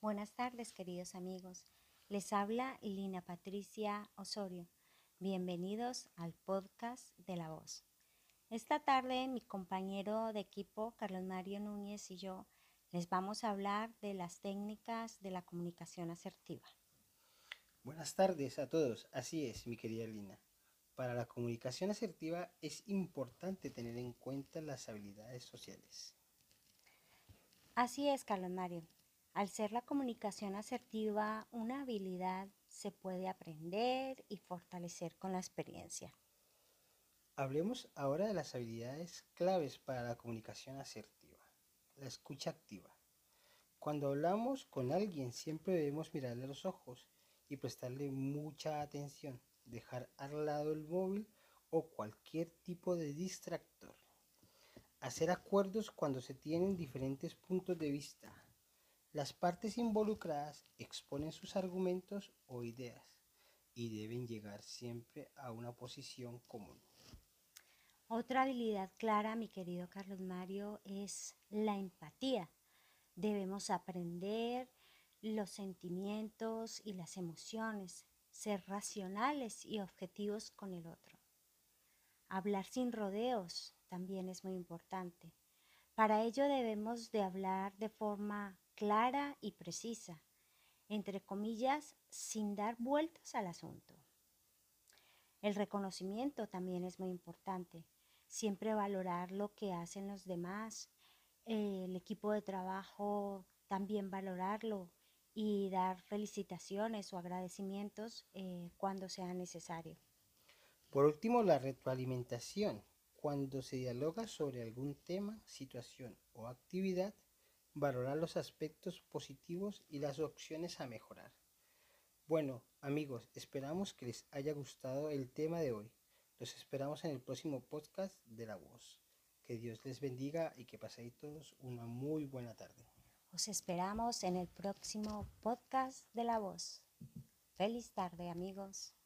Buenas tardes, queridos amigos. Les habla Lina Patricia Osorio. Bienvenidos al podcast de La Voz. Esta tarde mi compañero de equipo, Carlos Mario Núñez y yo, les vamos a hablar de las técnicas de la comunicación asertiva. Buenas tardes a todos. Así es, mi querida Lina. Para la comunicación asertiva es importante tener en cuenta las habilidades sociales. Así es, Carlos Mario. Al ser la comunicación asertiva una habilidad, se puede aprender y fortalecer con la experiencia. Hablemos ahora de las habilidades claves para la comunicación asertiva. La escucha activa. Cuando hablamos con alguien siempre debemos mirarle a los ojos y prestarle mucha atención, dejar al lado el móvil o cualquier tipo de distractor. Hacer acuerdos cuando se tienen diferentes puntos de vista las partes involucradas exponen sus argumentos o ideas y deben llegar siempre a una posición común. Otra habilidad clara, mi querido Carlos Mario, es la empatía. Debemos aprender los sentimientos y las emociones, ser racionales y objetivos con el otro. Hablar sin rodeos también es muy importante. Para ello debemos de hablar de forma clara y precisa, entre comillas, sin dar vueltas al asunto. El reconocimiento también es muy importante. Siempre valorar lo que hacen los demás, el equipo de trabajo también valorarlo y dar felicitaciones o agradecimientos eh, cuando sea necesario. Por último, la retroalimentación. Cuando se dialoga sobre algún tema, situación o actividad, valorar los aspectos positivos y las opciones a mejorar. Bueno, amigos, esperamos que les haya gustado el tema de hoy. Los esperamos en el próximo podcast de La Voz. Que Dios les bendiga y que paséis todos una muy buena tarde. Os esperamos en el próximo podcast de La Voz. Feliz tarde, amigos.